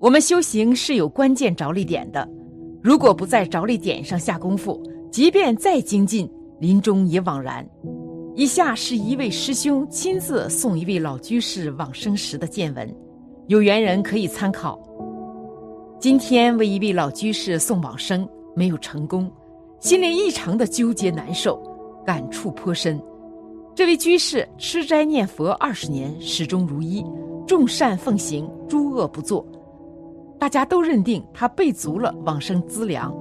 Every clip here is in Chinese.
我们修行是有关键着力点的，如果不在着力点上下功夫，即便再精进，临终也枉然。以下是一位师兄亲自送一位老居士往生时的见闻，有缘人可以参考。今天为一位老居士送往生，没有成功，心里异常的纠结难受，感触颇深。这位居士吃斋念佛二十年，始终如一，众善奉行，诸恶不作。大家都认定他备足了往生资粮，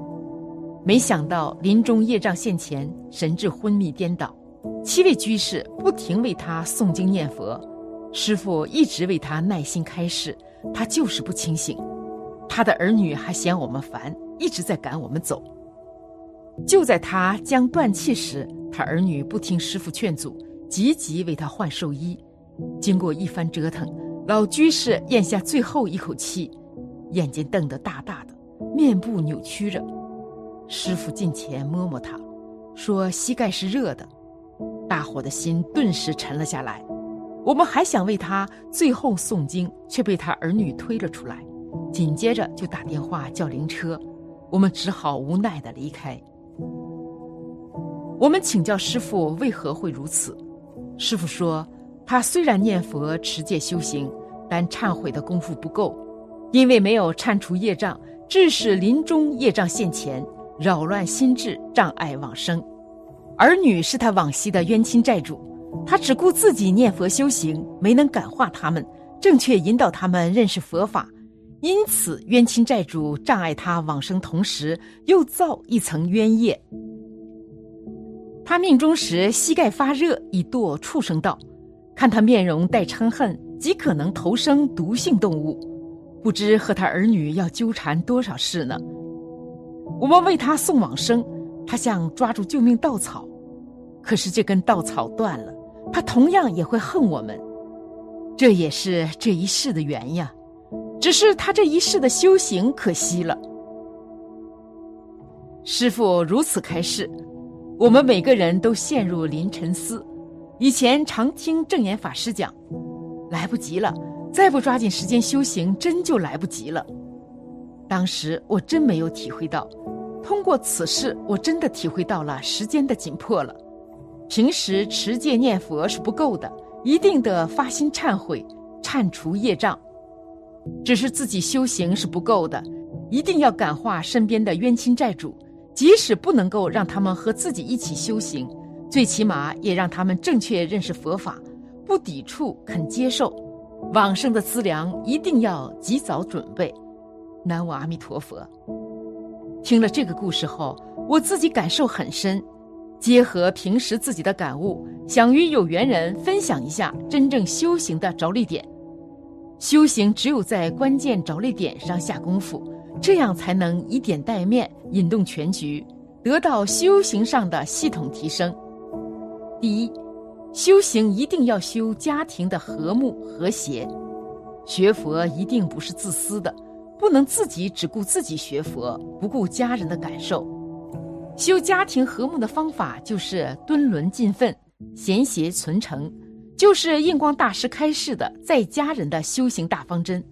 没想到临终业障现前，神志昏迷颠倒。七位居士不停为他诵经念佛，师傅一直为他耐心开示，他就是不清醒。他的儿女还嫌我们烦，一直在赶我们走。就在他将断气时，他儿女不听师傅劝阻，急急为他换寿衣。经过一番折腾，老居士咽下最后一口气。眼睛瞪得大大的，面部扭曲着。师傅近前摸摸他，说：“膝盖是热的。”大伙的心顿时沉了下来。我们还想为他最后诵经，却被他儿女推了出来。紧接着就打电话叫灵车，我们只好无奈的离开。我们请教师傅为何会如此，师傅说：“他虽然念佛持戒修行，但忏悔的功夫不够。”因为没有铲除业障，致使临终业障现前，扰乱心智，障碍往生。儿女是他往昔的冤亲债主，他只顾自己念佛修行，没能感化他们，正确引导他们认识佛法，因此冤亲债主障碍他往生，同时又造一层冤业。他命中时膝盖发热，已堕畜生道，看他面容带嗔恨，极可能投生毒性动物。不知和他儿女要纠缠多少事呢？我们为他送往生，他像抓住救命稻草，可是这根稻草断了，他同样也会恨我们。这也是这一世的缘呀，只是他这一世的修行可惜了。师傅如此开示，我们每个人都陷入临沉思。以前常听正言法师讲，来不及了。再不抓紧时间修行，真就来不及了。当时我真没有体会到，通过此事，我真的体会到了时间的紧迫了。平时持戒念佛是不够的，一定得发心忏悔，忏除业障。只是自己修行是不够的，一定要感化身边的冤亲债主，即使不能够让他们和自己一起修行，最起码也让他们正确认识佛法，不抵触，肯接受。往生的资粮一定要及早准备。南无阿弥陀佛。听了这个故事后，我自己感受很深，结合平时自己的感悟，想与有缘人分享一下真正修行的着力点。修行只有在关键着力点上下功夫，这样才能以点带面，引动全局，得到修行上的系统提升。第一。修行一定要修家庭的和睦和谐，学佛一定不是自私的，不能自己只顾自己学佛，不顾家人的感受。修家庭和睦的方法就是敦伦尽分，贤协存诚，就是印光大师开示的在家人的修行大方针。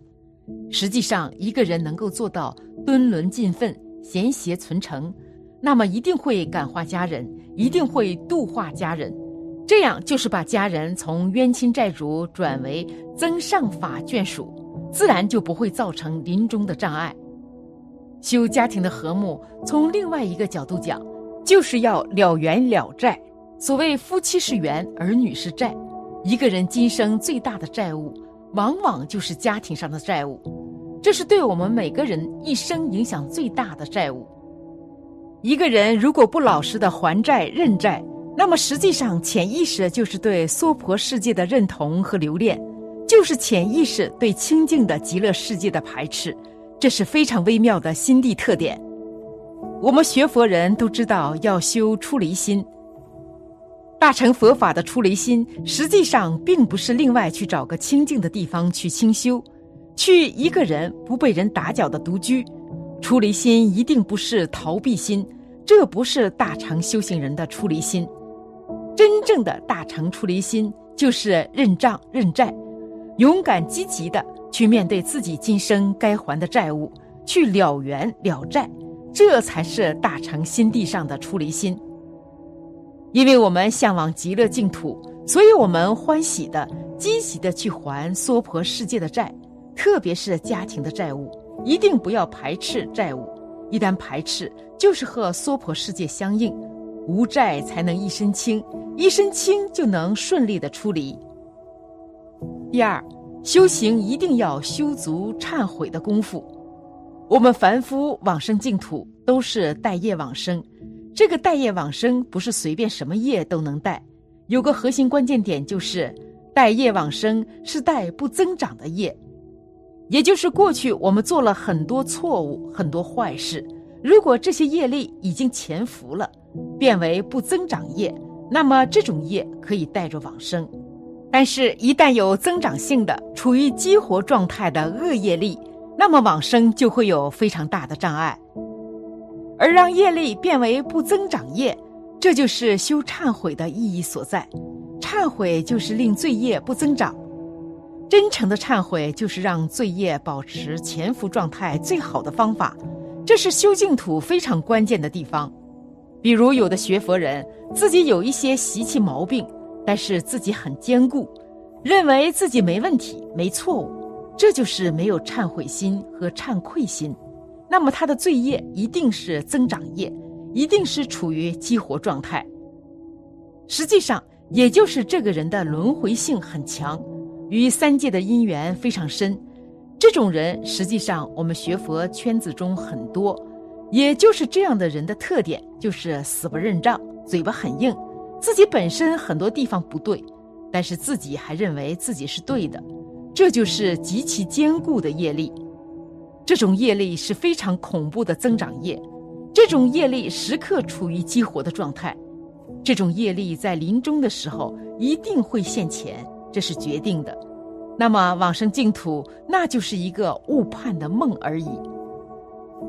实际上，一个人能够做到敦伦尽分、贤协存诚，那么一定会感化家人，一定会度化家人。这样就是把家人从冤亲债主转为增上法眷属，自然就不会造成临终的障碍。修家庭的和睦，从另外一个角度讲，就是要了缘了债。所谓夫妻是缘，儿女是债。一个人今生最大的债务，往往就是家庭上的债务，这是对我们每个人一生影响最大的债务。一个人如果不老实的还债认债，那么实际上，潜意识就是对娑婆世界的认同和留恋，就是潜意识对清净的极乐世界的排斥，这是非常微妙的心地特点。我们学佛人都知道要修出离心，大乘佛法的出离心，实际上并不是另外去找个清净的地方去清修，去一个人不被人打搅的独居。出离心一定不是逃避心，这不是大乘修行人的出离心。真正的大乘出离心，就是认账认债，勇敢积极的去面对自己今生该还的债务，去了缘了债。这才是大乘心地上的出离心。因为我们向往极乐净土，所以我们欢喜的、积极的去还娑婆世界的债，特别是家庭的债务，一定不要排斥债务。一旦排斥，就是和娑婆世界相应。无债才能一身轻，一身轻就能顺利的出离。第二，修行一定要修足忏悔的功夫。我们凡夫往生净土都是带业往生，这个带业往生不是随便什么业都能带，有个核心关键点就是带业往生是带不增长的业，也就是过去我们做了很多错误、很多坏事，如果这些业力已经潜伏了，变为不增长业，那么这种业可以带着往生，但是，一旦有增长性的、处于激活状态的恶业力。那么往生就会有非常大的障碍，而让业力变为不增长业，这就是修忏悔的意义所在。忏悔就是令罪业不增长，真诚的忏悔就是让罪业保持潜伏状态最好的方法。这是修净土非常关键的地方。比如有的学佛人自己有一些习气毛病，但是自己很坚固，认为自己没问题、没错误。这就是没有忏悔心和忏愧心，那么他的罪业一定是增长业，一定是处于激活状态。实际上，也就是这个人的轮回性很强，与三界的因缘非常深。这种人实际上我们学佛圈子中很多，也就是这样的人的特点，就是死不认账，嘴巴很硬，自己本身很多地方不对，但是自己还认为自己是对的。这就是极其坚固的业力，这种业力是非常恐怖的增长业，这种业力时刻处于激活的状态，这种业力在临终的时候一定会现前，这是决定的。那么往生净土，那就是一个误判的梦而已。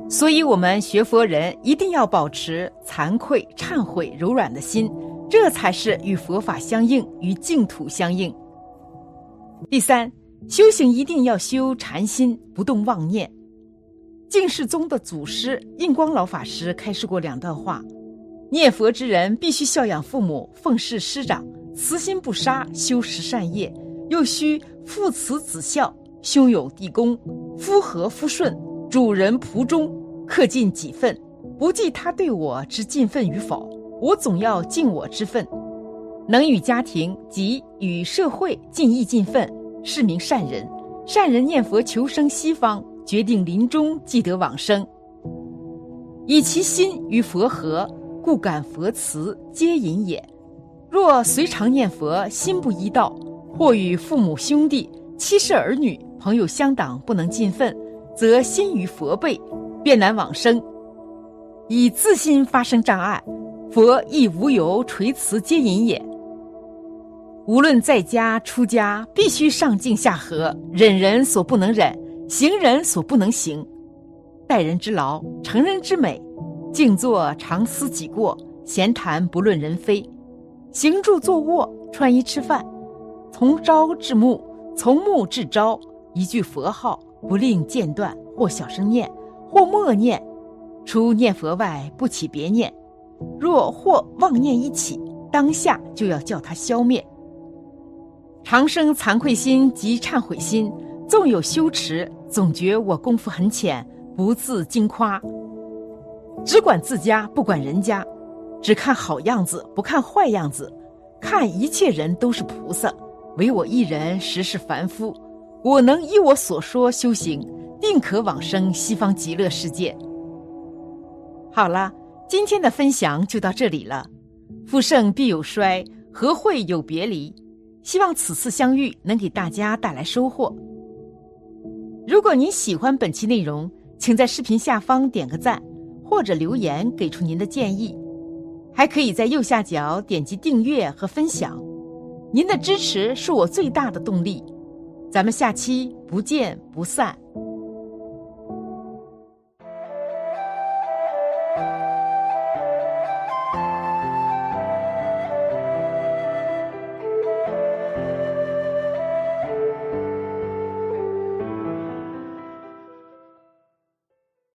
所以，我们学佛人一定要保持惭愧、忏悔、柔软的心，这才是与佛法相应，与净土相应。第三。修行一定要修禅心，不动妄念。净世宗的祖师印光老法师开示过两段话：念佛之人必须孝养父母，奉事师长，慈心不杀，修十善业；又需父慈子孝，兄友弟恭，夫和夫顺，主人仆忠，克尽己分，不计他对我之尽分与否，我总要尽我之分，能与家庭及与社会尽义尽分。是名善人，善人念佛求生西方，决定临终即得往生。以其心与佛合，故感佛慈皆隐也。若随常念佛，心不依道，或与父母兄弟、妻室儿女、朋友相党不能尽分，则心于佛背，便难往生。以自心发生障碍，佛亦无由垂慈接引也。无论在家出家，必须上敬下和，忍人所不能忍，行人所不能行，待人之劳，成人之美，静坐常思己过，闲谈不论人非，行住坐卧，穿衣吃饭，从朝至暮，从暮至朝，一句佛号不令间断，或小声念，或默念，除念佛外不起别念，若或妄念一起，当下就要叫他消灭。常生惭愧心及忏悔心，纵有羞耻，总觉我功夫很浅，不自矜夸。只管自家，不管人家，只看好样子，不看坏样子，看一切人都是菩萨，唯我一人实是凡夫。我能依我所说修行，定可往生西方极乐世界。好了，今天的分享就到这里了。富盛必有衰，和会有别离。希望此次相遇能给大家带来收获。如果您喜欢本期内容，请在视频下方点个赞，或者留言给出您的建议。还可以在右下角点击订阅和分享，您的支持是我最大的动力。咱们下期不见不散。